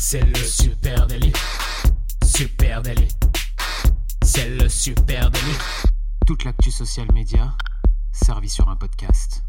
C'est le super délit. Super délit. C'est le super délit. Toute l'actu social média servie sur un podcast.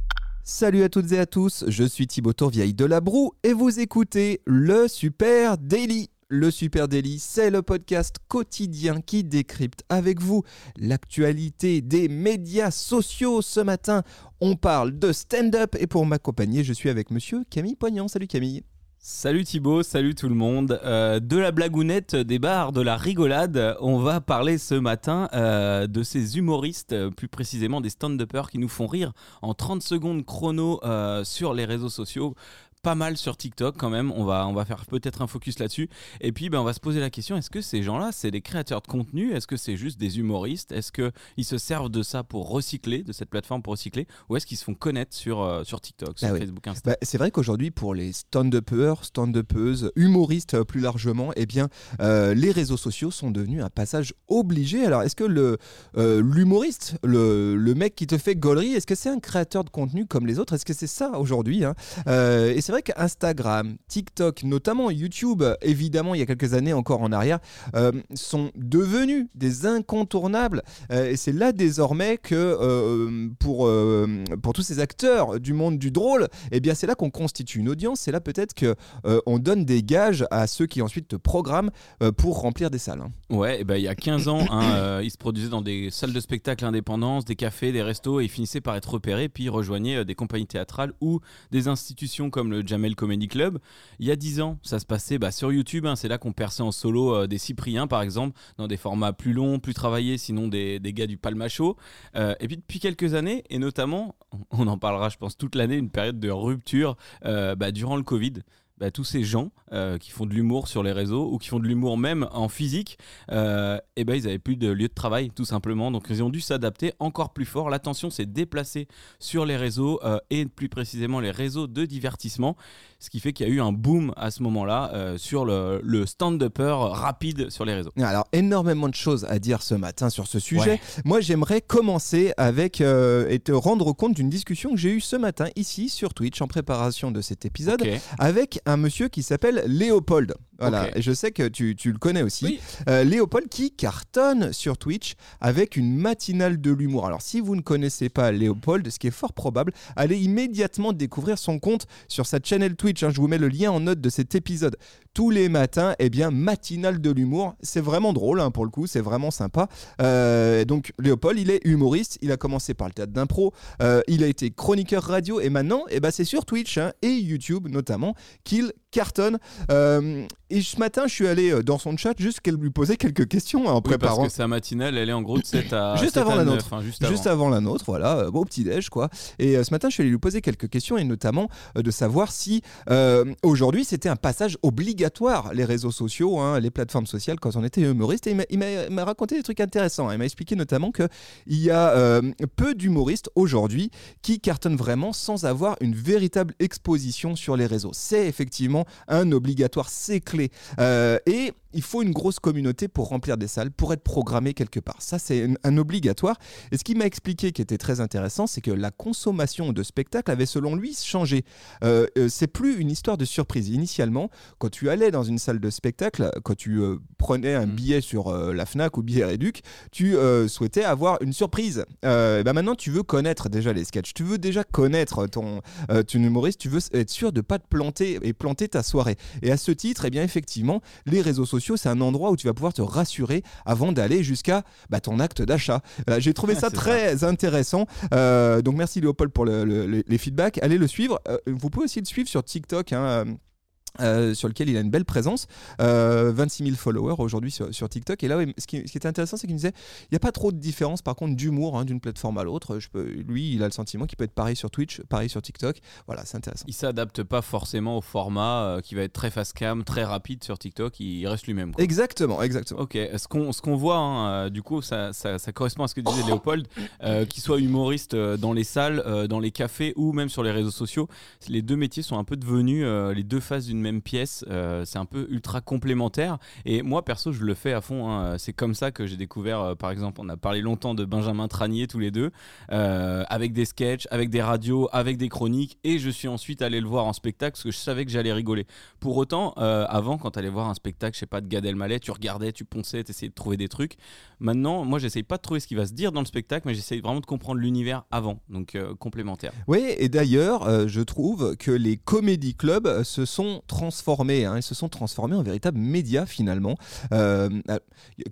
Salut à toutes et à tous, je suis Thibaut Tourvieille de La Broue et vous écoutez le Super Daily. Le Super Daily, c'est le podcast quotidien qui décrypte avec vous l'actualité des médias sociaux. Ce matin, on parle de stand-up et pour m'accompagner, je suis avec monsieur Camille Poignant. Salut Camille. Salut Thibaut, salut tout le monde. Euh, de la blagounette, des bars, de la rigolade, on va parler ce matin euh, de ces humoristes, euh, plus précisément des stand-uppers qui nous font rire en 30 secondes chrono sur les réseaux sociaux pas mal sur TikTok quand même. On va, on va faire peut-être un focus là-dessus. Et puis, ben, on va se poser la question est-ce que ces gens-là, c'est des créateurs de contenu? Est-ce que c'est juste des humoristes? Est-ce qu'ils se servent de ça pour recycler, de cette plateforme pour recycler? Ou est-ce qu'ils se font connaître sur, euh, sur TikTok, sur Ah oui. Facebook, Insta? Bah, c'est vrai qu'aujourd'hui, pour les stand-uppers, stand-uppeuses, humoristes euh, plus largement, eh bien, euh, les réseaux sociaux sont devenus un passage obligé. Alors, est-ce que le, l'humoriste, le, le mec qui te fait gaulerie, est-ce que c'est un créateur de contenu comme les autres? Est-ce que c'est ça aujourd'hui hein? Et c'est vrai qu'Instagram, TikTok, notamment YouTube, évidemment, il y a quelques années encore en arrière, euh, sont devenus des incontournables. Euh, et c'est là désormais que euh, pour, pour tous ces acteurs du monde du drôle, eh bien c'est là qu'on constitue une audience. C'est là peut-être que on donne des gages à ceux qui ensuite te programment pour remplir des salles. hein. Ouais, et ben, il y a 15 ans, hein, ils se produisaient dans des salles de spectacle indépendantes, des cafés, des restos, et ils finissaient par être repérés, puis ils rejoignaient des compagnies théâtrales ou des institutions comme le Jamel Comedy Club. Il y a 10 ans, ça se passait bah, sur YouTube, hein, c'est là qu'on perçait en solo euh, des Cypriens, par exemple, dans des formats plus longs, plus travaillés, sinon des, gars du Palmacho. Euh, et puis depuis quelques années, et notamment, on en parlera, je pense, toute l'année, une période de rupture euh, bah, durant le Covid. Bah, tous ces gens euh, qui font de l'humour sur les réseaux ou qui font de l'humour même en physique, euh, et ben ils avaient plus de lieu de travail tout simplement. Donc ils ont dû s'adapter encore plus fort. L'attention s'est déplacée sur les réseaux euh, et plus précisément les réseaux de divertissement, ce qui fait qu'il y a eu un boom à ce moment-là sur le, le stand-upper rapide sur les réseaux. Alors énormément de choses à dire ce matin sur ce sujet. Ouais. Moi j'aimerais commencer avec et te rendre compte d'une discussion que j'ai eue ce matin ici sur Twitch en préparation de cet épisode avec un monsieur qui s'appelle Léopold. Voilà, je sais que tu, tu le connais aussi. Oui. Euh, Léopold qui cartonne sur Twitch avec une matinale de l'humour. Alors si vous ne connaissez pas Léopold, ce qui est fort probable, allez immédiatement découvrir son compte sur sa channel Twitch. hein. Je vous mets le lien en note de cet épisode. Tous les matins, eh bien, matinale de l'humour. C'est vraiment drôle hein, pour le coup, c'est vraiment sympa. Euh, donc Léopold, il est humoriste. Il a commencé par le théâtre d'impro. Euh, il a été chroniqueur radio et maintenant, eh ben, c'est sur Twitch hein, et YouTube notamment qu'il cartonne. Euh, et ce matin, je suis allé euh, dans son chat juste qu'elle lui posait quelques questions hein, en Oui, parce préparant. que sa matinale, elle est en gros de 7 à Juste 7 avant à la 9, nôtre. hein, juste avant. Juste avant la nôtre, voilà, euh, bon, au petit-déj, quoi. Et ce matin, je suis allé lui poser quelques questions, et notamment euh, de savoir si euh, aujourd'hui c'était un passage obligatoire, les réseaux sociaux, hein, les plateformes sociales, quand on était humoriste. Et il m'a- raconté des trucs intéressants. Il m'a expliqué notamment qu'il y a peu d'humoristes aujourd'hui qui cartonnent vraiment sans avoir une véritable exposition sur les réseaux. C'est effectivement un obligatoire, c'est clé. Euh, et il faut une grosse communauté pour remplir des salles, pour être programmé quelque part. Ça, c'est un, un obligatoire. Et ce qu'il m'a expliqué qui était très intéressant, c'est que la consommation de spectacles avait selon lui changé. Euh, euh, c'est plus une histoire de surprise. Initialement, quand tu allais dans une salle de spectacle, quand tu euh, prenais un Mhm. billet sur euh, la Fnac ou billet Réduc, tu souhaitais avoir une surprise. Ben maintenant, tu veux connaître déjà les sketchs. Tu veux déjà connaître ton, ton humoriste. Tu veux être sûr de pas te planter et planter ta soirée. Et à ce titre, eh bien effectivement, les réseaux sociaux, c'est un endroit où tu vas pouvoir te rassurer avant d'aller jusqu'à bah, ton acte d'achat. Euh, J'ai trouvé Ouais, ça très intéressant. Euh, donc merci Léopold pour le- le- le- les feedbacks. Allez le suivre. Euh, vous pouvez aussi le suivre sur TikTok. hein, euh, euh, sur lequel il a une belle présence, euh, 26 000 followers aujourd'hui sur, sur TikTok. Et là, ce qui, ce qui était intéressant, c'est qu'il me disait, il n'y a pas trop de différence, par contre, d'humour hein, d'une plateforme à l'autre. Je peux- Lui, il a le sentiment qu'il peut être pareil sur Twitch, pareil sur TikTok. Voilà, c'est intéressant. Il s'adapte pas forcément au format euh, qui va être très fast cam, très rapide sur TikTok. Il reste lui-même. quoi. Exactement, exactement. Ok, ce qu'on ce qu'on voit, hein, euh, du coup, ça, ça, ça correspond à ce que disait Léopold, euh, qu'il soit humoriste euh, dans les salles, euh, dans les cafés ou même sur les réseaux sociaux. Les deux métiers sont un peu devenus euh, les deux faces d'une même même pièce. Euh, c'est un peu ultra complémentaire. Et moi, perso, je le fais à fond. hein. C'est comme ça que j'ai découvert, euh, par exemple, on a parlé longtemps de Benjamin Tranier tous les deux, euh, avec des sketchs, avec des radios, avec des chroniques. Et je suis ensuite allé le voir en spectacle parce que je savais que j'allais rigoler. Pour autant, avant, quand tu allais voir un spectacle, je sais pas, de Gad Elmaleh, tu regardais, tu ponçais, tu essayais de trouver des trucs. Maintenant, moi, j'essaye pas de trouver ce qui va se dire dans le spectacle, mais j'essaye vraiment de comprendre l'univers avant. Donc, complémentaire. Oui, et d'ailleurs, je trouve que les comédie clubs se sont transformés. hein, ils se sont transformés en véritables médias finalement. Euh,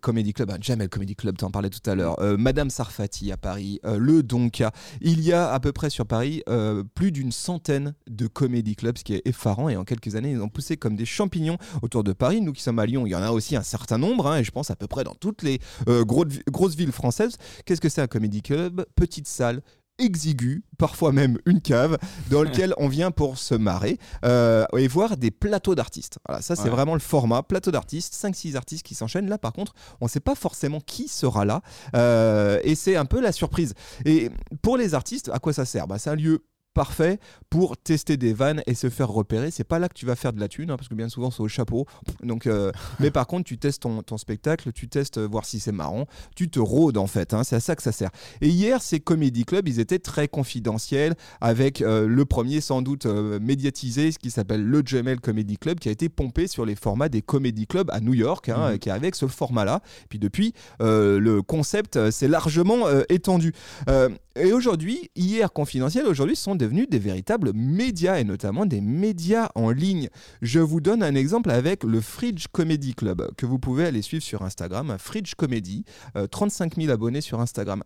Comedy Club, ah, Jamel Comedy Club, t'en parlais tout à l'heure. Euh, Madame Sarfati à Paris, euh, le Donka. Il y a à peu près sur Paris euh, plus d'une centaine de comédie clubs, ce qui est effarant. Et en quelques années, ils ont poussé comme des champignons autour de Paris. Nous qui sommes à Lyon, il y en a aussi un certain nombre. hein, et je pense à peu près dans toutes les euh, gros- grosses villes françaises. Qu'est-ce que c'est un comédie club? Petite salle exigu, parfois même une cave, dans lequel on vient pour se marrer euh, et voir des plateaux d'artistes. Voilà, ça c'est Ouais. vraiment le format, plateau d'artistes, 5-6 artistes qui s'enchaînent. Là par contre, on ne sait pas forcément qui sera là euh, et c'est un peu la surprise. Et pour les artistes, à quoi ça sert? Bah, C'est un lieu parfait pour tester des vannes et se faire repérer. C'est pas là que tu vas faire de la thune, hein, parce que bien souvent c'est au chapeau. Donc, euh, mais par contre, tu testes ton, ton spectacle, tu testes euh, voir si c'est marrant, tu te rôdes en fait. hein, c'est à ça que ça sert. Et hier, ces comédie clubs, ils étaient très confidentiels, avec euh, le premier sans doute euh, médiatisé, ce qui s'appelle le Jamel Comedy Club, qui a été pompé sur les formats des comédie clubs à New York, hein, Mhm. qui est avec ce format-là. Puis depuis, le concept s'est largement étendu. Et aujourd'hui, hier confidentiel, aujourd'hui, ce sont des véritables médias et notamment des médias en ligne. Je vous donne un exemple avec le Fridge Comedy Club que vous pouvez aller suivre sur Instagram, Fridge Comedy, euh, 35 000 abonnés sur Instagram.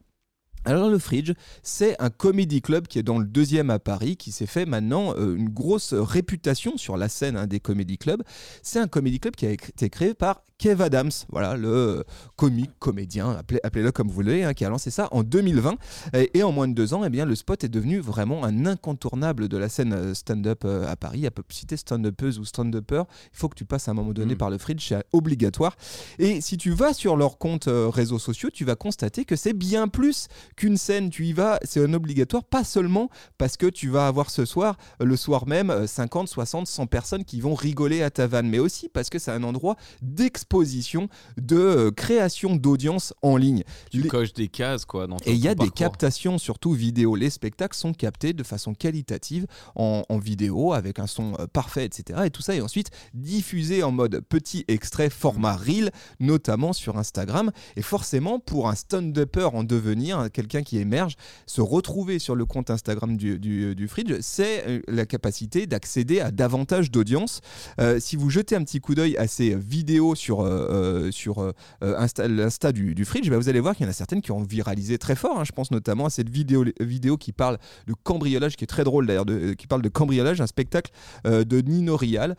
Alors le Fridge, c'est un comedy club qui est dans le deuxième à Paris, qui s'est fait maintenant euh, une grosse réputation sur la scène hein, des comedy clubs. C'est un comedy club qui a été créé par Kev Adams, voilà le euh, comique, comédien, appelez- appelez-le comme vous voulez, hein, qui a lancé ça en 2020. Et, et en moins de deux ans, eh bien, le spot est devenu vraiment un incontournable de la scène euh, stand-up à Paris. À peu si t'es stand-upeuse ou stand-upper, il faut que tu passes à un moment donné Mm. par le Fridge, c'est obligatoire. Et si tu vas sur leurs comptes réseaux sociaux, tu vas constater que c'est bien plus qu'une scène. Tu y vas, c'est un obligatoire, pas seulement parce que tu vas avoir ce soir, euh, le soir même, euh, 50, 60, 100 personnes qui vont rigoler à ta vanne, mais aussi parce que c'est un endroit d'exposition, de euh, création d'audience en ligne. Tu Les- coches des cases, quoi. Dans et il y a des parcours. captations, surtout vidéo. Les spectacles sont captés de façon qualitative en, en vidéo, avec un son euh, parfait, etc. Et tout ça est ensuite diffusé en mode petit extrait format reel, notamment sur Instagram. Et forcément, pour un stand-upper en devenir, hein, quelqu'un qui émerge, se retrouver sur le compte Instagram du, du, Fridge, c'est euh, la capacité d'accéder à davantage d'audience. Euh, si vous jetez un petit coup d'œil à ces vidéos sur, euh, sur Insta, l'Insta du, du Fridge, bah, vous allez voir qu'il y en a certaines qui ont viralisé très fort. hein. Je pense notamment à cette vidéo, vidéo qui parle de cambriolage, qui est très drôle d'ailleurs, qui parle de cambriolage, un spectacle de Nino Rial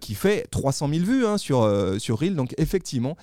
qui fait 300 000 vues hein, sur, sur Reel. Donc effectivement,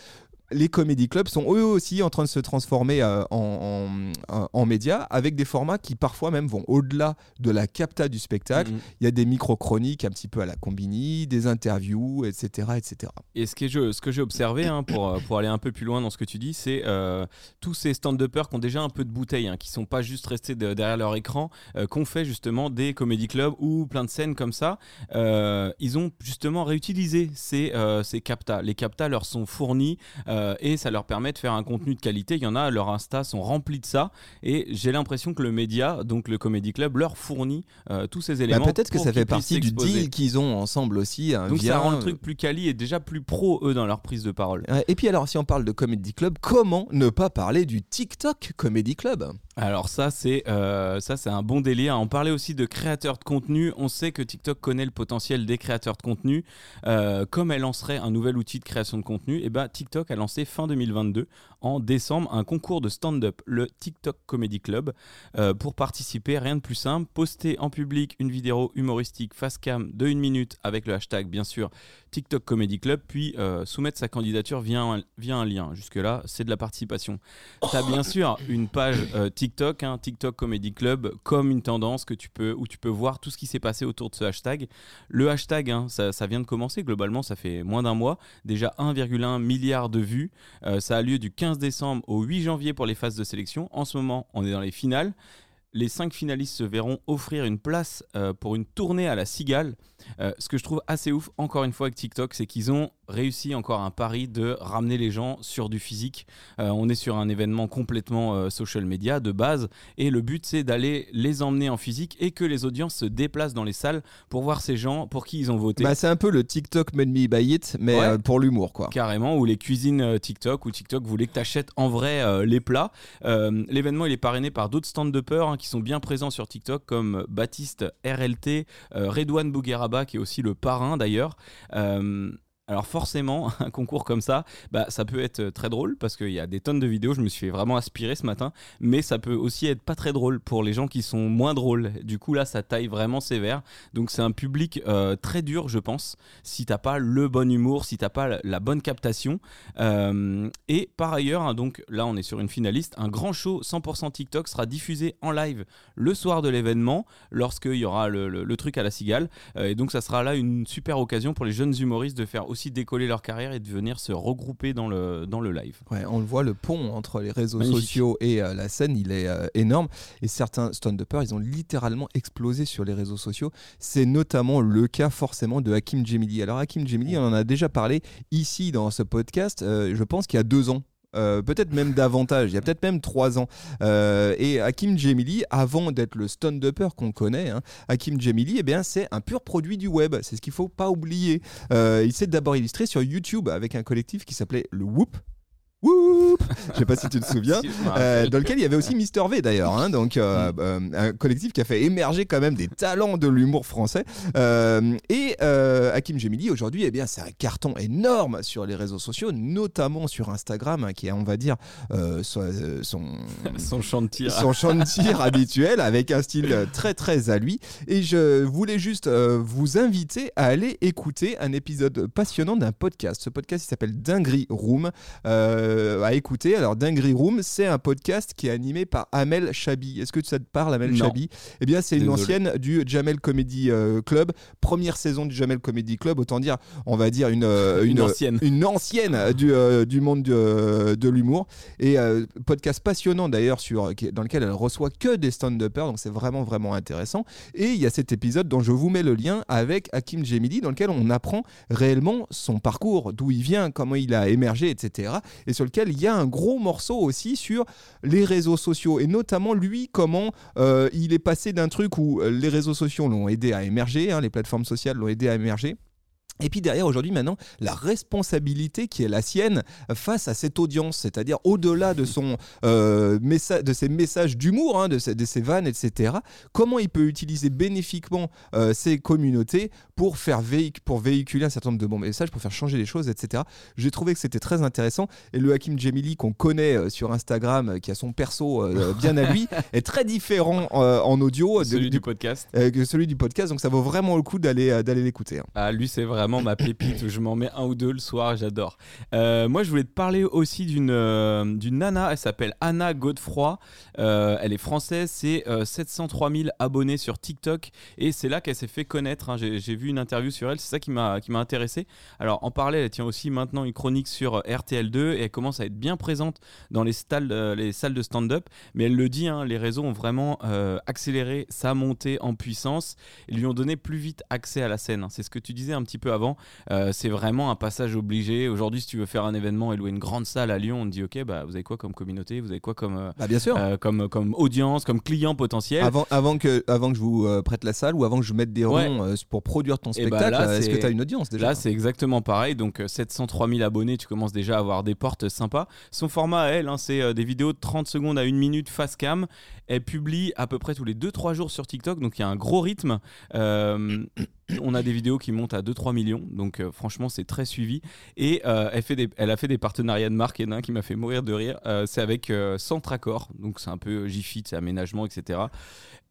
les comédie clubs sont eux aussi en train de se transformer euh, en, en, en médias avec des formats qui parfois même vont au-delà de la capta du spectacle. Mhm. Il y a des micro-chroniques un petit peu à la combini, des interviews, etc. etc. Et ce, je- ce que j'ai observé, hein, pour, euh, pour aller un peu plus loin dans ce que tu dis, c'est euh, tous ces stand-uppers qui ont déjà un peu de bouteille, hein, qui sont pas juste restés de- derrière leur écran, euh, qu'on fait justement des comédie clubs ou plein de scènes comme ça. Euh, ils ont justement réutilisé ces, euh, ces captas. Les captas leur sont fournis euh, et ça leur permet de faire un contenu de qualité. Il y en a, leurs Insta sont remplis de ça. Et j'ai l'impression que le média, donc le comédie club, leur fournit euh, tous ces Bah, éléments. Peut-être que ça fait partie du deal qu'ils ont ensemble aussi. hein, Donc via- ça rend le truc plus quali et déjà plus pro eux dans leur prise de parole. Et puis alors, si on parle de Comedy Club, comment ne pas parler du TikTok Comedy Club? Alors ça c'est euh, ça c'est un bon délire. On parlait aussi de créateurs de contenu. On sait que TikTok connaît le potentiel des créateurs de contenu. Euh, comme elle lancerait un nouvel outil de création de contenu, et ben TikTok a lancé fin 2022 en décembre un concours de stand-up, le TikTok Comedy Club. Euh, pour participer, rien de plus simple, poster en public une vidéo humoristique face cam de une minute avec le hashtag bien sûr TikTok Comedy Club, puis euh, soumettre sa candidature via un, lien. Jusque là, c'est de la participation. Tu as bien sûr une page euh, TikTok, hein, TikTok Comedy Club, comme une tendance que tu peux, où tu peux voir tout ce qui s'est passé autour de ce hashtag. Le hashtag, hein, ça, ça vient de commencer, globalement, ça fait moins d'un mois. Déjà 1,1 milliard de vues. Ça a lieu du 15 décembre au 8 janvier pour les phases de sélection. En ce moment, on est dans les finales. Les cinq finalistes se verront offrir une place euh, pour une tournée à la Cigale. Euh, ce que je trouve assez ouf, encore une fois, avec TikTok, c'est qu'ils ont réussi encore un pari de ramener les gens sur du physique. Euh, on est sur un événement complètement euh, social media de base, et le but c'est d'aller les emmener en physique et que les audiences se déplacent dans les salles pour voir ces gens pour qui ils ont voté. Bah, c'est un peu le TikTok Made Me Buy It, mais Ouais. pour l'humour, quoi. Carrément, ou les cuisines TikTok, où TikTok voulait que tu achètes en vrai les plats. L'événement, il est parrainé par d'autres stand-uppers hein, qui sont bien présents sur TikTok, comme Baptiste RLT, Redouane Qui est aussi le parrain d'ailleurs. Euh, alors forcément, un concours comme ça, bah, ça peut être euh, très drôle parce qu'il y a des tonnes de vidéos, je me suis vraiment aspirer ce matin, mais ça peut aussi être pas très drôle pour les gens qui sont moins drôles. Du coup là, ça taille vraiment sévère. Donc c'est un public euh, très dur, je pense, si t'as pas le bon humour, si t'as pas la, bonne captation. Euh, et par ailleurs, hein, donc là on est sur une finaliste, un grand show 100% TikTok sera diffusé en live le soir de l'événement, lorsqu'il y aura le, truc à la cigale. Et donc ça sera là une super occasion pour les jeunes humoristes de faire aussi décoller leur carrière et de venir se regrouper dans le, dans le live. Ouais, on le voit, le pont entre les réseaux Magnifique. sociaux et euh, la scène, il est euh, énorme. Et certains stand-uppers, ils ont littéralement explosé sur les réseaux sociaux. C'est notamment le cas forcément de Hakim Djemili. Alors Hakim Djemili, on en a déjà parlé ici dans ce podcast, euh, je pense qu'il y a deux ans. Euh, peut-être même davantage, il y a peut-être même trois ans. Euh, et Hakim Djemili, avant d'être le stand-upper qu'on connaît, hein, Hakim Djemili, eh c'est un pur produit du web. C'est ce qu'il faut pas oublier. Euh, il s'est d'abord illustré sur YouTube avec un collectif qui s'appelait le Whoop. Whoop Je sais pas si tu te souviens. Euh, dans lequel il y avait aussi Mister V d'ailleurs, hein, donc euh, euh, un collectif qui a fait émerger quand même des talents de l'humour français. Et Hakim Gemili aujourd'hui, eh bien, c'est un carton énorme sur les réseaux sociaux, notamment sur Instagram, hein, qui est, on va dire, son, son, Son chant de tir. son habituel avec un style très très à lui. Et je voulais juste vous inviter à aller écouter un épisode passionnant d'un podcast. Ce podcast il s'appelle Dinguerie Room. Euh, à écouter. Alors Dinguerie Room, c'est un podcast qui est animé par Amel Chabi. Est-ce que ça te parle, Amel Non. Chabi? Eh bien, c'est une ancienne du Jamel Comedy euh, Club. Première saison du Jamel Comedy Club. Autant dire, on va dire une, euh, Une ancienne. une ancienne du, euh, du monde de, de l'humour. Et euh, podcast passionnant d'ailleurs sur dans lequel elle reçoit que des stand-uppers, donc c'est vraiment vraiment intéressant. Et il y a cet épisode dont je vous mets le lien avec Hakim Djemili, dans lequel on apprend réellement son parcours, d'où il vient, comment il a émergé, etc. Et sur lequel il y a un gros morceau aussi sur les réseaux sociaux et notamment lui comment euh, il est passé d'un truc où euh, les réseaux sociaux l'ont aidé à émerger, hein, les plateformes sociales l'ont aidé à émerger. Et puis derrière, aujourd'hui, maintenant, la responsabilité qui est la sienne face à cette audience, c'est-à-dire au-delà de, son, euh, messa- de ses messages d'humour, hein, de, ses, de ses vannes, etc., comment il peut utiliser bénéfiquement euh, ces communautés pour, faire véhic- pour véhiculer un certain nombre de bons messages, pour faire changer les choses, etc. J'ai trouvé que c'était très intéressant. Et le Hakim Djemili qu'on connaît euh, sur Instagram, euh, qui a son perso euh, bien à lui, est très différent en audio de- Celui du- du podcast. que celui du podcast. Donc ça vaut vraiment le coup d'aller d'aller l'écouter. hein. Ah, lui, c'est vraiment ma pépite. je m'en mets un ou deux le soir, j'adore. Euh, moi, je voulais te parler aussi d'une euh, nana. Elle s'appelle Anna Godefroy. Euh, elle est française. C'est euh, 703 000 abonnés sur TikTok. Et c'est là qu'elle s'est fait connaître. hein. J'ai vu une interview sur elle. C'est ça qui m'a intéressé. Alors, en parallèle, elle tient aussi maintenant une chronique sur euh, RTL2 et elle commence à être bien présente dans les les salles de stand-up. Mais elle le dit, hein, les réseaux ont vraiment accéléré sa montée en puissance et lui ont donné plus vite accès à la scène. hein. C'est ce que tu disais un petit peu avant. Euh, c'est vraiment un passage obligé. Aujourd'hui, si tu veux faire un événement et louer une grande salle à Lyon, on te dit ok, bah vous avez quoi comme communauté, vous avez quoi comme euh, Bah, bien sûr. euh, comme comme audience, comme client potentiel? Avant, avant, que, avant que je vous prête la salle ou avant que je mette des ronds pour produire ton Et bah spectacle, est-ce que tu as une audience déjà? Là, c'est exactement pareil. Donc, euh, 703 000 abonnés, tu commences déjà à avoir des portes sympas. Son format à elle, hein, c'est des vidéos de 30 secondes à 1 minute face cam. Elle publie à peu près tous les 2-3 jours sur TikTok. Donc, il y a un gros rythme. On a des vidéos qui montent à 2-3 millions. Donc, euh, franchement, c'est très suivi. Et euh, elle, fait elle a fait des partenariats de marque. Il y en a un qui m'a fait mourir de rire. Euh, c'est avec Centracor. Donc, c'est un peu J-Fit, c'est aménagement, etc.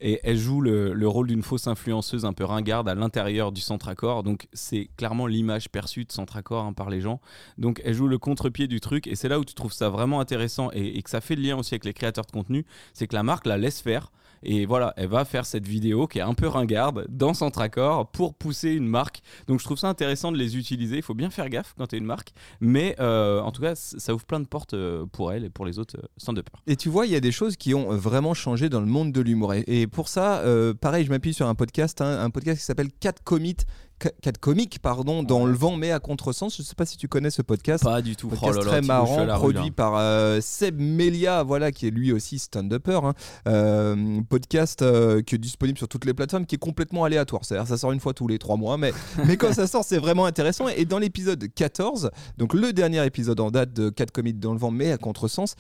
Et elle joue le, le rôle d'une fausse influenceuse un peu ringarde à l'intérieur du Centracor. Donc c'est clairement l'image perçue de Centracor hein, par les gens. Donc elle joue le contre-pied du truc. Et c'est là où tu trouves ça vraiment intéressant et, et que ça fait le lien aussi avec les créateurs de contenu. C'est que la marque la laisse faire. Et voilà, elle va faire cette vidéo qui est un peu ringarde dans Centracor pour pousser une marque. Donc je trouve ça intéressant de les utiliser. Il faut bien faire gaffe quand tu es une marque. Mais euh, en tout cas, ça ouvre plein de portes euh, pour elle et pour les autres euh, stand-uppers. Et tu vois, il y a des choses qui ont vraiment changé dans le monde de l'humour. Et, pour ça, pareil, je m'appuie sur un podcast, hein, un podcast qui s'appelle 4 comiques, 4 comiques, pardon, dans le vent mais à contresens. Je sais pas si tu connais ce podcast. Pas du tout. Podcast Oh là là, très marrant, rue, produit par euh, Seb Melia, voilà, qui est lui aussi stand-upper. hein. Euh, podcast euh, qui est disponible sur toutes les plateformes, qui est complètement aléatoire. C'est-à-dire, ça sort une fois tous les trois mois, mais, mais quand ça sort, c'est vraiment intéressant. Et dans l'épisode 14, donc le dernier épisode en date de 4 comiques dans le vent, mais à contresens,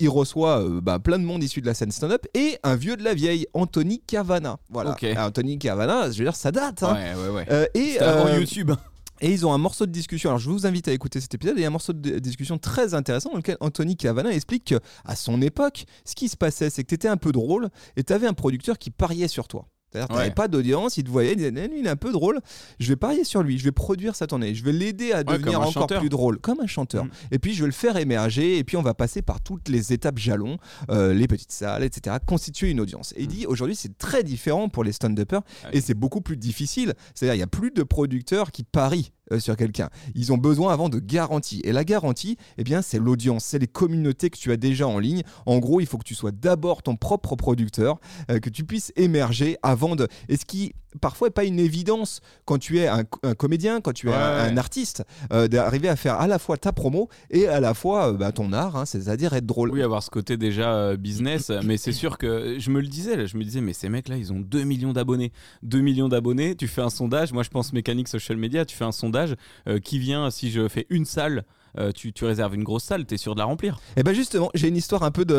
il reçoit bah, plein de monde issu de la scène stand-up et un vieux de la vieille, Anthony Cavana. Voilà. Anthony Cavana, je veux dire, ça date. hein. Ouais, ouais, ouais. Euh, et, euh, YouTube. et ils ont un morceau de discussion. Alors je vous invite à écouter cet épisode. Il y a un morceau de discussion très intéressant dans lequel Anthony Cavana explique que à son époque, ce qui se passait, c'est que tu étais un peu drôle et tu avais un producteur qui pariait sur toi. C'est-à-dire, tu n'avais Ouais. pas d'audience, il te voyait, il disait, lui, il est un peu drôle, je vais parier sur lui, je vais produire sa tournée, je vais l'aider à devenir encore chanteur. plus drôle, comme un chanteur. Mm. Et puis, je vais le faire émerger, et puis, on va passer par toutes les étapes jalons, euh, les petites salles, etc., constituer une audience. Et il dit, aujourd'hui, c'est très différent pour les stand-uppers, Mm. Ouais. et c'est beaucoup plus difficile. C'est-à-dire, il n'y a plus de producteurs qui parient euh, sur quelqu'un. Ils ont besoin avant de garantie. Et la garantie, eh bien, c'est l'audience, c'est les communautés que tu as déjà en ligne. En gros, il faut que tu sois d'abord ton propre producteur, euh, que tu puisses émerger avant de. Et ce qui parfois pas une évidence quand tu es un, un comédien, quand tu es Ouais, un, ouais. un artiste, euh, d'arriver à faire à la fois ta promo et à la fois euh, bah, ton art, hein, c'est-à-dire être drôle. Oui, avoir ce côté déjà euh, business, mais c'est sûr que je me le disais, là, je me disais, mais ces mecs-là, ils ont 2 millions d'abonnés. 2 millions d'abonnés, tu fais un sondage, moi je pense mécanique social media, tu fais un sondage, qui vient, si je fais une salle, euh, tu, tu réserves une grosse salle, t'es sûr de la remplir. Et ben justement, j'ai une histoire un peu de,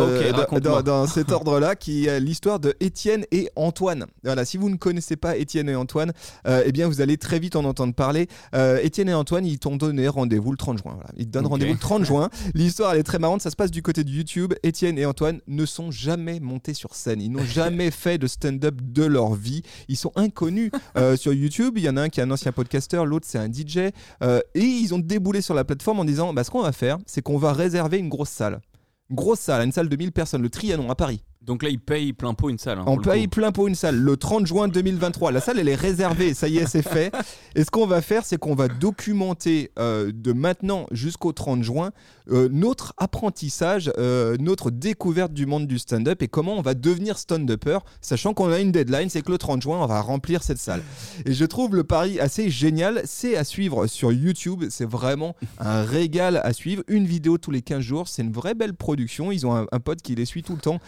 dans, cet ordre-là, qui est l'histoire de Étienne et Antoine. Voilà, si vous ne connaissez pas Étienne et Antoine, euh, eh bien vous allez très vite en entendre parler. Euh, Étienne et Antoine, ils t'ont donné rendez-vous le 30 juin. Voilà. Ils te donnent rendez-vous le 30 juin. L'histoire, elle est très marrante. Ça se passe du côté de YouTube. Étienne et Antoine ne sont jamais montés sur scène. Ils n'ont jamais fait de stand-up de leur vie. Ils sont inconnus euh, sur YouTube. Il y en a un qui est un ancien podcasteur, l'autre c'est un DJ. Et ils ont déboulé sur la plateforme en disant bah, ce qu'on va faire, c'est qu'on va réserver une grosse salle. Grosse salle, une salle de 1000 personnes, le Trianon à Paris. Donc là, ils payent plein pot une salle. hein, On paye plein pour une salle le 30 juin 2023. La salle, elle est réservée, ça y est, c'est fait. Et ce qu'on va faire, c'est qu'on va documenter euh, de maintenant jusqu'au 30 juin euh, notre apprentissage, euh, notre découverte du monde du stand-up et comment on va devenir stand-upper, sachant qu'on a une deadline, c'est que le 30 juin, on va remplir cette salle. Et je trouve le pari assez génial. C'est à suivre sur YouTube. C'est vraiment un régal à suivre. Une vidéo tous les 15 jours. C'est une vraie belle production. Ils ont un, un pote qui les suit tout le temps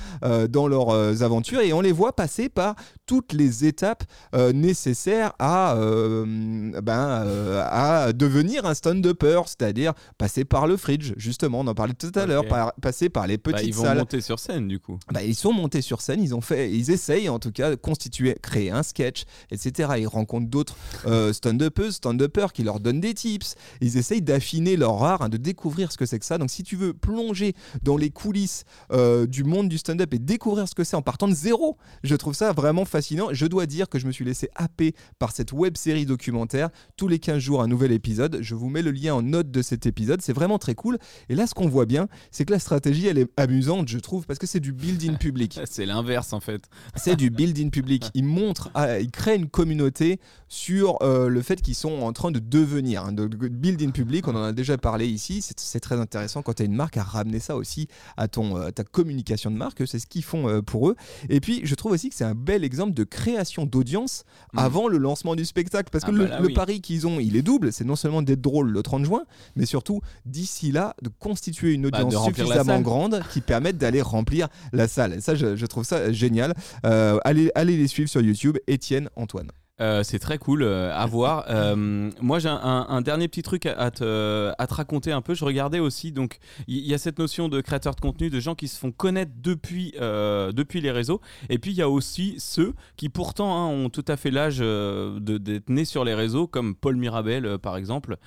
dans leurs euh, aventures et on les voit passer par toutes les étapes euh, nécessaires à, euh, ben, à devenir un stand-upper, c'est-à-dire passer par le fridge, justement, on en parlait tout à l'heure, par- passer par les Bah, petites ils vont salles. monter sur scène du coup. Bah, ils sont montés sur scène, ils ont fait, ils essayent en tout cas de constituer, créer un sketch, etc. Ils rencontrent d'autres euh, stand-uppers, stand-uppers qui leur donnent des tips. Ils essayent d'affiner leur art, hein, de découvrir ce que c'est que ça. Donc, si tu veux plonger dans les coulisses euh, du monde du stand-up et découvrir ce que c'est en partant de zéro, je trouve ça vraiment fascinant. Je dois dire que je me suis laissé happer par cette web série documentaire. Tous les 15 jours, un nouvel épisode. Je vous mets le lien en note de cet épisode. C'est vraiment très cool. Et là, ce qu'on voit bien, c'est que la stratégie, elle est amusante, je trouve, parce que c'est du build-in public. C'est l'inverse en fait. C'est du build-in public. Ils montrent, ah, ils créent une communauté sur euh, le fait qu'ils sont en train de devenir. hein, de, de build-in public, on en a déjà parlé ici. C'est- C'est très intéressant quand tu as une marque à ramener ça aussi à ton, euh, ta communication de marque. C'est ce qu'ils font euh, pour eux. Et puis, je trouve aussi que c'est un bel exemple de création d'audience Mhm. avant le lancement du spectacle. Parce que Ah le, bah là, le oui. pari qu'ils ont, il est double. C'est non seulement d'être drôle le 30 juin, mais surtout d'ici là, de constituer une Bah, audience suffisamment grande qui permette d'aller remplir la salle. Et ça, je, je trouve ça génial. Euh, allez, allez les suivre sur YouTube, Étienne, Antoine. Euh, c'est très cool euh, à voir. Euh, moi, j'ai un, un- un dernier petit truc à, à te, à te raconter un peu. Je regardais aussi, donc, il y, y a cette notion de créateur de contenu, de gens qui se font connaître depuis, depuis les réseaux. Et puis, il y a aussi ceux qui, pourtant, hein, ont tout à fait l'âge d'être nés sur les réseaux, comme Paul Mirabel, par exemple.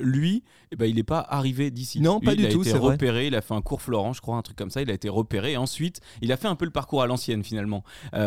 Lui, eh ben, il n'est pas arrivé d'ici. Non, Lui, pas il du a tout, été c'est vrai. repéré, il a fait un cours Florent, je crois, un truc comme ça. Il a été repéré. Et ensuite, il a fait un peu le parcours à l'ancienne, finalement.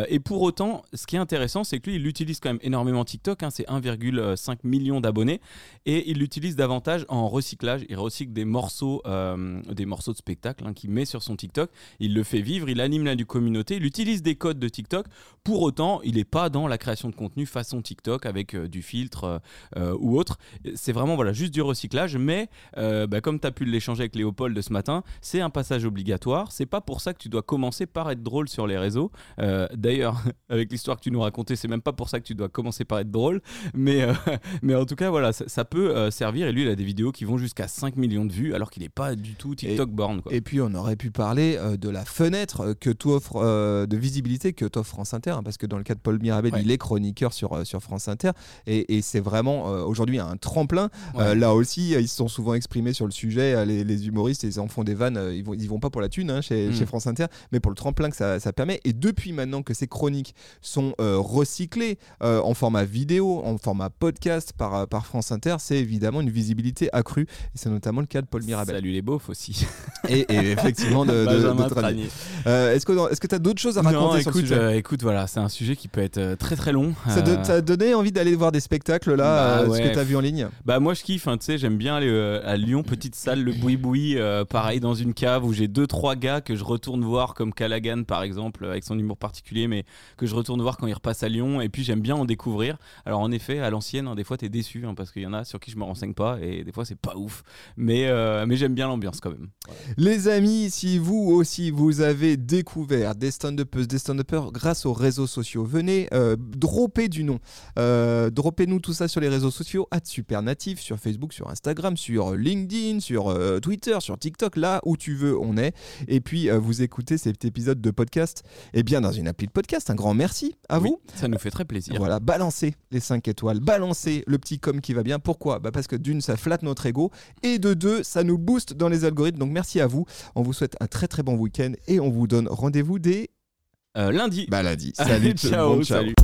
Et pour autant, ce qui est intéressant, c'est que lui, il utilise quand même énormément TikTok, hein, c'est 1,5 million d'abonnés, et il l'utilise davantage en recyclage. Il recycle des morceaux, euh, des morceaux de spectacle hein, qu'il met sur son TikTok. Il le fait vivre, il anime la communauté, il utilise des codes de TikTok. Pour autant, il n'est pas dans la création de contenu façon TikTok avec euh, du filtre euh, ou autre. C'est vraiment voilà, juste du recyclage, mais bah, comme tu as pu l'échanger avec Léopold ce matin, c'est un passage obligatoire. C'est pas pour ça que tu dois commencer par être drôle sur les réseaux. D'ailleurs, avec l'histoire que tu nous racontais, c'est même pas pour ça que tu dois commencer par être drôle. Mais, euh, mais en tout cas, voilà, ça, peut euh, servir. Et lui, il a des vidéos qui vont jusqu'à 5 millions de vues, alors qu'il n'est pas du tout TikTok born. Et puis, on aurait pu parler euh, de la fenêtre que t'offre, de visibilité que t'offre France Inter, hein, parce que dans le cas de Paul Mirabel, il est chroniqueur sur, sur France Inter. Et, et c'est vraiment aujourd'hui un tremplin. là aussi, ils se sont souvent exprimés sur le sujet. Les, humoristes, ils en font des vannes. ils, vont, ils vont pas pour la thune hein, chez, mm. chez, France Inter, mais pour le tremplin que ça, ça permet. Et depuis maintenant que ces chroniques sont recyclées en format vidéo, en format podcast par, euh, par France Inter, c'est évidemment une visibilité accrue. Et c'est notamment le cas de Paul Mirabel. Salut les beaufs aussi. Et, effectivement, de, de, euh, Est-ce que tu as d'autres choses à raconter sur écoute, sujet? euh, Écoute, voilà, c'est un sujet qui peut être très très long. Ça t'a donné envie d'aller voir des spectacles là, bah, ce que tu as vu en ligne? Bah moi je kiffe, hein, tu sais, j'aime bien aller à Lyon, petite salle, le boui-boui, pareil dans une cave où j'ai deux trois gars que je retourne voir comme Callaghan par exemple, avec son humour particulier, mais que je retourne voir quand il repasse à Lyon. Et puis j'aime bien en découvrir. Alors en effet, à l'ancienne, hein, des fois, tu es déçu hein, parce qu'il y en a sur qui je me renseigne pas et des fois, c'est pas ouf. Mais, euh, mais j'aime bien l'ambiance quand même. Les amis, si vous aussi, vous avez découvert des stand-uppers, des stand-uppers grâce aux réseaux sociaux, venez euh, dropper du nom. Euh, droppez-nous tout ça sur les réseaux sociaux, at Supernatif, sur Facebook, sur Instagram, sur LinkedIn, sur Twitter, sur TikTok, là où tu veux, on est. Et puis, vous écoutez cet épisode de podcast, et eh bien dans une appli de podcast. Un grand merci à vous. Ça nous fait très plaisir. Voilà, balancez les 5 étoiles, balancez le petit com qui va bien. Pourquoi? Bah Parce que d'une, ça flatte notre ego, et de deux, ça nous booste dans les algorithmes. Donc merci à vous. On vous souhaite un très très bon week-end et on vous donne rendez-vous dès euh, lundi. Bah lundi. Salut, ciao. Salut.